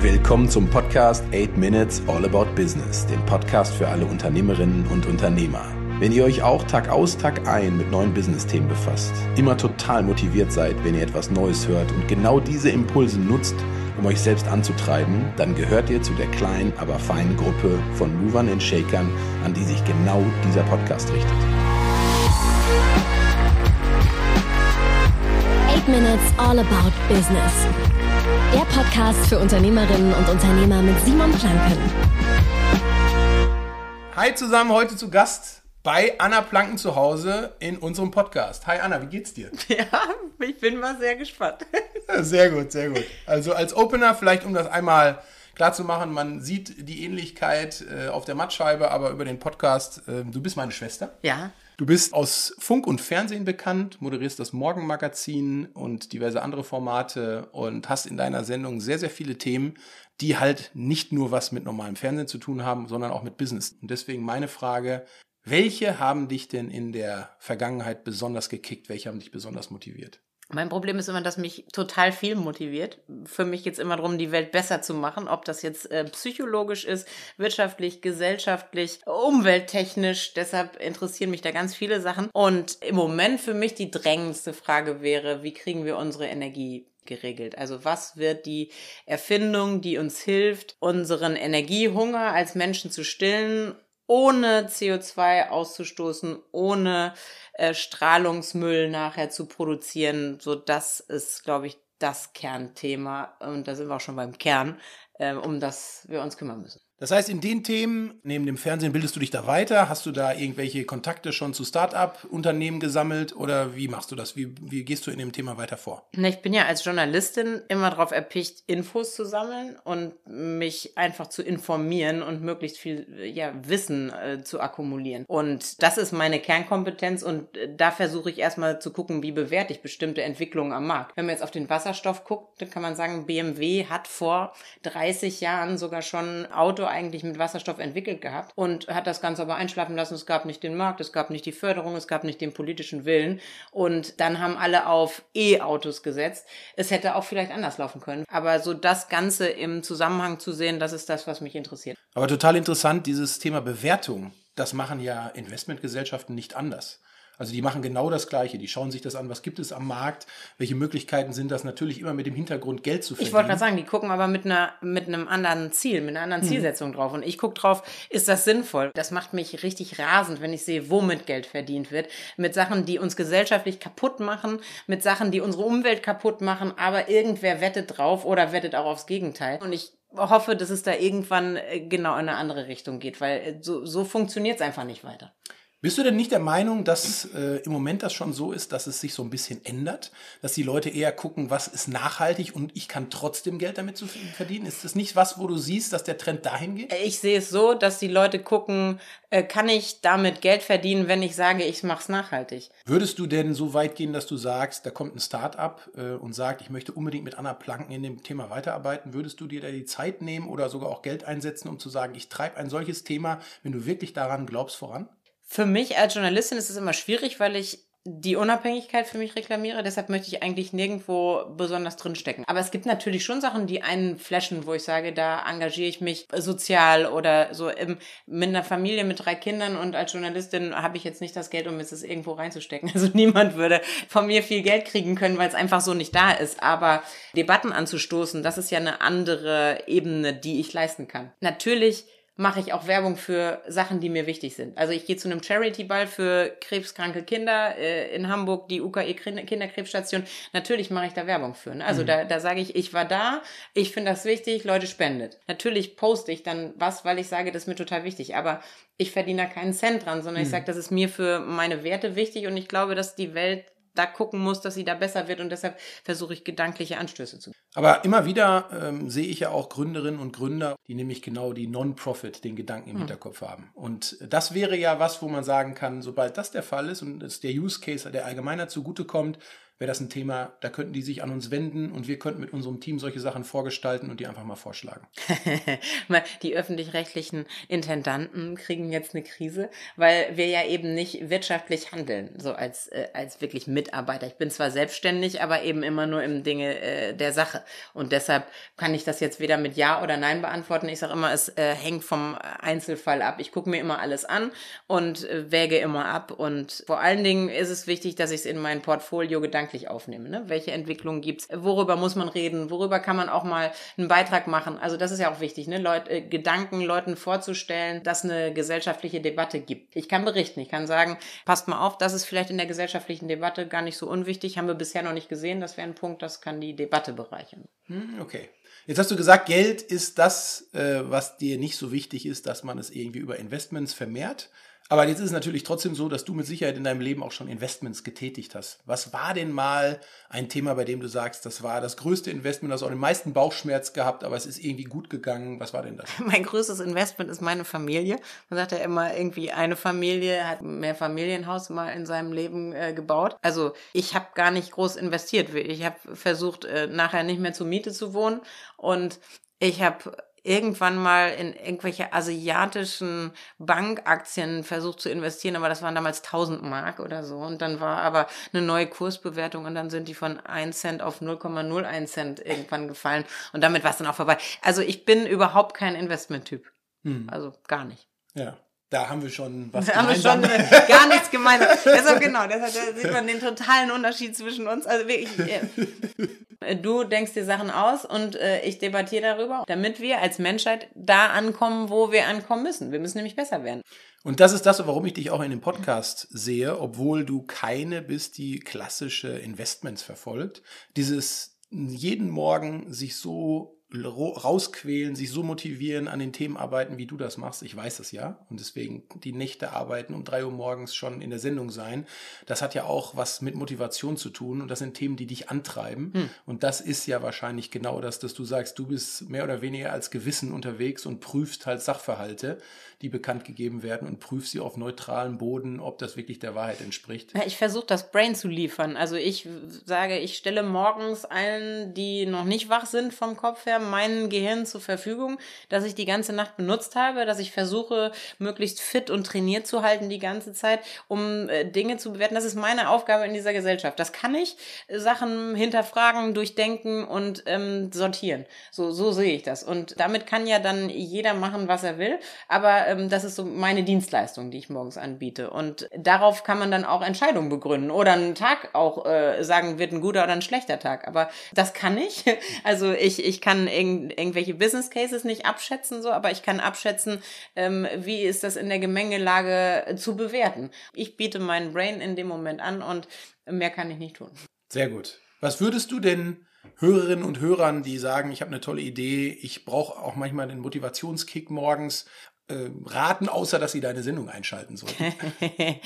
Willkommen zum Podcast 8 Minutes All About Business, dem Podcast für alle Unternehmerinnen und Unternehmer. Wenn ihr euch auch Tag aus, Tag ein mit neuen Business-Themen befasst, immer total motiviert seid, wenn ihr etwas Neues hört und genau diese Impulse nutzt, um euch selbst anzutreiben, dann gehört ihr zu der kleinen, aber feinen Gruppe von Movern und Shakern, an die sich genau dieser Podcast richtet. 8 Minutes All About Business. Der Podcast für Unternehmerinnen und Unternehmer mit Simon Planken. Hi zusammen, heute zu Gast bei Anna Planken zu Hause in unserem Podcast. Hi Anna, wie geht's dir? Ja, ich bin mal sehr gespannt. Sehr gut, sehr gut. Also als Opener, vielleicht um das einmal klar zu machen, man sieht die Ähnlichkeit äh, auf der Mattscheibe, aber über den Podcast, äh, du bist meine Schwester. Ja. Du bist aus Funk und Fernsehen bekannt, moderierst das Morgenmagazin und diverse andere Formate und hast in deiner Sendung sehr, sehr viele Themen, die halt nicht nur was mit normalem Fernsehen zu tun haben, sondern auch mit Business. Und deswegen meine Frage, welche haben dich denn in der Vergangenheit besonders gekickt? Welche haben dich besonders motiviert? Mein Problem ist immer, dass mich total viel motiviert. Für mich geht es immer darum, die Welt besser zu machen, ob das jetzt äh, psychologisch ist, wirtschaftlich, gesellschaftlich, umwelttechnisch. Deshalb interessieren mich da ganz viele Sachen. Und im Moment für mich die drängendste Frage wäre, wie kriegen wir unsere Energie geregelt. Also was wird die Erfindung, die uns hilft, unseren Energiehunger als Menschen zu stillen, ohne CO2 auszustoßen, ohne äh, Strahlungsmüll nachher zu produzieren. So, das ist, glaube ich, das Kernthema. Und da sind wir auch schon beim Kern, äh, um das wir uns kümmern müssen. Das heißt, in den Themen, neben dem Fernsehen, bildest du dich da weiter? Hast du da irgendwelche Kontakte schon zu Start-up-Unternehmen gesammelt oder wie machst du das? Wie, wie gehst du in dem Thema weiter vor? Ich bin ja als Journalistin immer darauf erpicht, Infos zu sammeln und mich einfach zu informieren und möglichst viel ja, Wissen äh, zu akkumulieren. Und das ist meine Kernkompetenz und äh, da versuche ich erstmal zu gucken, wie bewerte ich bestimmte Entwicklungen am Markt. Wenn man jetzt auf den Wasserstoff guckt, dann kann man sagen, BMW hat vor 30 Jahren sogar schon Auto eigentlich mit Wasserstoff entwickelt gehabt und hat das Ganze aber einschlafen lassen. Es gab nicht den Markt, es gab nicht die Förderung, es gab nicht den politischen Willen. Und dann haben alle auf E-Autos gesetzt. Es hätte auch vielleicht anders laufen können. Aber so das Ganze im Zusammenhang zu sehen, das ist das, was mich interessiert. Aber total interessant, dieses Thema Bewertung. Das machen ja Investmentgesellschaften nicht anders. Also die machen genau das Gleiche. Die schauen sich das an, was gibt es am Markt, welche Möglichkeiten sind das, natürlich immer mit dem Hintergrund Geld zu verdienen. Ich wollte gerade sagen, die gucken aber mit, einer, mit einem anderen Ziel, mit einer anderen mhm. Zielsetzung drauf. Und ich gucke drauf, ist das sinnvoll? Das macht mich richtig rasend, wenn ich sehe, womit Geld verdient wird. Mit Sachen, die uns gesellschaftlich kaputt machen, mit Sachen, die unsere Umwelt kaputt machen, aber irgendwer wettet drauf oder wettet auch aufs Gegenteil. Und ich hoffe, dass es da irgendwann äh, genau in eine andere Richtung geht, weil äh, so, so funktioniert es einfach nicht weiter. Bist du denn nicht der Meinung, dass äh, im Moment das schon so ist, dass es sich so ein bisschen ändert? Dass die Leute eher gucken, was ist nachhaltig und ich kann trotzdem Geld damit zu verdienen? Ist das nicht was, wo du siehst, dass der Trend dahin geht? Ich sehe es so, dass die Leute gucken, äh, kann ich damit Geld verdienen, wenn ich sage, ich mache es nachhaltig? Würdest du denn so weit gehen, dass du sagst, da kommt ein Start-up äh, und sagt, ich möchte unbedingt mit Anna Planken in dem Thema weiterarbeiten? Würdest du dir da die Zeit nehmen oder sogar auch Geld einsetzen, um zu sagen, ich treibe ein solches Thema, wenn du wirklich daran glaubst, voran? Für mich als Journalistin ist es immer schwierig, weil ich die Unabhängigkeit für mich reklamiere. Deshalb möchte ich eigentlich nirgendwo besonders drinstecken. Aber es gibt natürlich schon Sachen, die einen flashen, wo ich sage, da engagiere ich mich sozial oder so im, mit einer Familie mit drei Kindern und als Journalistin habe ich jetzt nicht das Geld, um es irgendwo reinzustecken. Also niemand würde von mir viel Geld kriegen können, weil es einfach so nicht da ist. Aber Debatten anzustoßen, das ist ja eine andere Ebene, die ich leisten kann. Natürlich mache ich auch Werbung für Sachen, die mir wichtig sind. Also ich gehe zu einem Charity-Ball für krebskranke Kinder äh, in Hamburg, die UKE Kinderkrebsstation. Natürlich mache ich da Werbung für. Ne? Also mhm. da, da sage ich, ich war da, ich finde das wichtig, Leute spendet. Natürlich poste ich dann was, weil ich sage, das ist mir total wichtig. Aber ich verdiene da keinen Cent dran, sondern mhm. ich sage, das ist mir für meine Werte wichtig und ich glaube, dass die Welt da gucken muss, dass sie da besser wird und deshalb versuche ich gedankliche Anstöße zu. Aber immer wieder ähm, sehe ich ja auch Gründerinnen und Gründer, die nämlich genau die Non-Profit, den Gedanken im hm. Hinterkopf haben. Und das wäre ja was, wo man sagen kann, sobald das der Fall ist und es der Use Case der Allgemeiner zugutekommt, wäre das ein Thema, da könnten die sich an uns wenden und wir könnten mit unserem Team solche Sachen vorgestalten und die einfach mal vorschlagen. die öffentlich-rechtlichen Intendanten kriegen jetzt eine Krise, weil wir ja eben nicht wirtschaftlich handeln, so als, äh, als wirklich Mitarbeiter. Ich bin zwar selbstständig, aber eben immer nur im Dinge äh, der Sache. Und deshalb kann ich das jetzt weder mit Ja oder Nein beantworten. Ich sage immer, es äh, hängt vom Einzelfall ab. Ich gucke mir immer alles an und äh, wäge immer ab. Und vor allen Dingen ist es wichtig, dass ich es in mein Portfolio gedanklich aufnehme. Ne? Welche Entwicklungen gibt's? Worüber muss man reden? Worüber kann man auch mal einen Beitrag machen? Also das ist ja auch wichtig, ne? Leute, äh, Gedanken Leuten vorzustellen, dass eine gesellschaftliche Debatte gibt. Ich kann berichten, ich kann sagen, passt mal auf, das ist vielleicht in der gesellschaftlichen Debatte gar nicht so unwichtig, haben wir bisher noch nicht gesehen. Das wäre ein Punkt, das kann die Debatte bereichern. Hm, okay. Jetzt hast du gesagt, Geld ist das, äh, was dir nicht so wichtig ist, dass man es irgendwie über Investments vermehrt. Aber jetzt ist es natürlich trotzdem so, dass du mit Sicherheit in deinem Leben auch schon Investments getätigt hast. Was war denn mal ein Thema, bei dem du sagst, das war das größte Investment, das auch den meisten Bauchschmerz gehabt, aber es ist irgendwie gut gegangen? Was war denn das? Mein größtes Investment ist meine Familie. Man sagt ja immer, irgendwie eine Familie hat mehr Familienhaus mal in seinem Leben äh, gebaut. Also ich habe gar nicht groß investiert. Ich habe versucht, äh, nachher nicht mehr zur Miete zu wohnen und ich habe irgendwann mal in irgendwelche asiatischen Bankaktien versucht zu investieren, aber das waren damals 1000 Mark oder so. Und dann war aber eine neue Kursbewertung und dann sind die von 1 Cent auf 0,01 Cent irgendwann gefallen. Und damit war es dann auch vorbei. Also ich bin überhaupt kein Investmenttyp. Hm. Also gar nicht. Ja. Da haben wir schon was da haben wir schon gar nichts gemeinsam. deshalb genau, deshalb sieht man den totalen Unterschied zwischen uns. Also wirklich, äh, du denkst dir Sachen aus und äh, ich debattiere darüber, damit wir als Menschheit da ankommen, wo wir ankommen müssen. Wir müssen nämlich besser werden. Und das ist das, warum ich dich auch in dem Podcast sehe, obwohl du keine bist, die klassische Investments verfolgt. Dieses jeden Morgen sich so rausquälen, sich so motivieren, an den Themen arbeiten, wie du das machst. Ich weiß es ja. Und deswegen die Nächte arbeiten, um drei Uhr morgens schon in der Sendung sein. Das hat ja auch was mit Motivation zu tun. Und das sind Themen, die dich antreiben. Hm. Und das ist ja wahrscheinlich genau das, dass du sagst, du bist mehr oder weniger als Gewissen unterwegs und prüfst halt Sachverhalte die bekannt gegeben werden und prüf sie auf neutralem Boden, ob das wirklich der Wahrheit entspricht. Ja, ich versuche das Brain zu liefern. Also ich sage, ich stelle morgens allen, die noch nicht wach sind vom Kopf her, mein Gehirn zur Verfügung, dass ich die ganze Nacht benutzt habe, dass ich versuche, möglichst fit und trainiert zu halten die ganze Zeit, um äh, Dinge zu bewerten. Das ist meine Aufgabe in dieser Gesellschaft. Das kann ich. Sachen hinterfragen, durchdenken und ähm, sortieren. So, so sehe ich das. Und damit kann ja dann jeder machen, was er will. Aber ähm, das ist so meine Dienstleistung, die ich morgens anbiete. Und darauf kann man dann auch Entscheidungen begründen oder einen Tag auch äh, sagen, wird ein guter oder ein schlechter Tag. Aber das kann ich. Also ich, ich kann irg irgendwelche Business Cases nicht abschätzen, so, aber ich kann abschätzen, ähm, wie ist das in der Gemengelage zu bewerten. Ich biete meinen Brain in dem Moment an und mehr kann ich nicht tun. Sehr gut. Was würdest du denn Hörerinnen und Hörern, die sagen, ich habe eine tolle Idee, ich brauche auch manchmal den Motivationskick morgens äh, raten, außer dass sie deine Sendung einschalten sollten.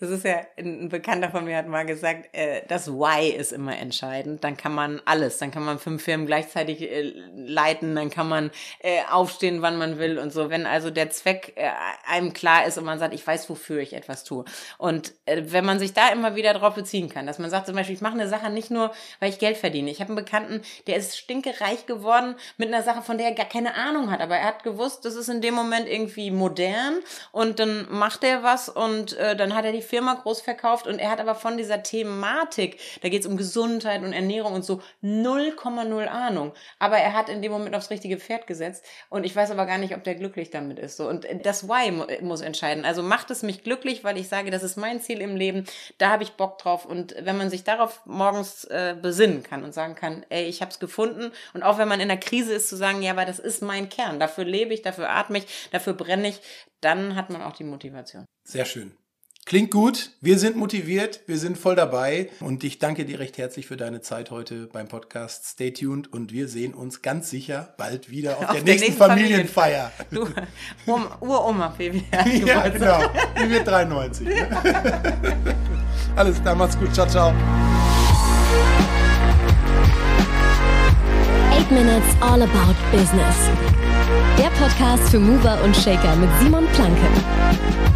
das ist ja, ein Bekannter von mir hat mal gesagt, äh, das Why ist immer entscheidend. Dann kann man alles, dann kann man fünf Firmen gleichzeitig äh, leiten, dann kann man äh, aufstehen, wann man will und so. Wenn also der Zweck äh, einem klar ist und man sagt, ich weiß, wofür ich etwas tue. Und äh, wenn man sich da immer wieder drauf beziehen kann, dass man sagt zum Beispiel, ich mache eine Sache nicht nur, weil ich Geld verdiene. Ich habe einen Bekannten, der ist stinkereich geworden mit einer Sache, von der er gar keine Ahnung hat, aber er hat gewusst, das ist in dem Moment irgendwie modern und dann macht er was und äh, dann hat er die Firma groß verkauft und er hat aber von dieser Thematik, da geht es um Gesundheit und Ernährung und so, 0,0 Ahnung. Aber er hat in dem Moment aufs richtige Pferd gesetzt und ich weiß aber gar nicht, ob der glücklich damit ist. So. Und das Why mu muss entscheiden. Also macht es mich glücklich, weil ich sage, das ist mein Ziel im Leben, da habe ich Bock drauf und wenn man sich darauf morgens äh, besinnen kann und sagen kann, ey, ich habe es gefunden und auch wenn man in der Krise ist, zu sagen, ja, aber das ist mein Kern, dafür lebe ich, dafür atme ich, dafür brenne ich, dann hat man auch die Motivation. Sehr schön. Klingt gut. Wir sind motiviert. Wir sind voll dabei. Und ich danke dir recht herzlich für deine Zeit heute beim Podcast. Stay tuned und wir sehen uns ganz sicher bald wieder auf, auf der, nächsten, nächsten Familienfeier. Du, um, Uroma, Baby. ja, genau. Die wird 93. Ne? Alles klar, macht's gut. Ciao, ciao. 8 Minutes All About Business. Der Podcast für Mover und Shaker mit Simon Planke.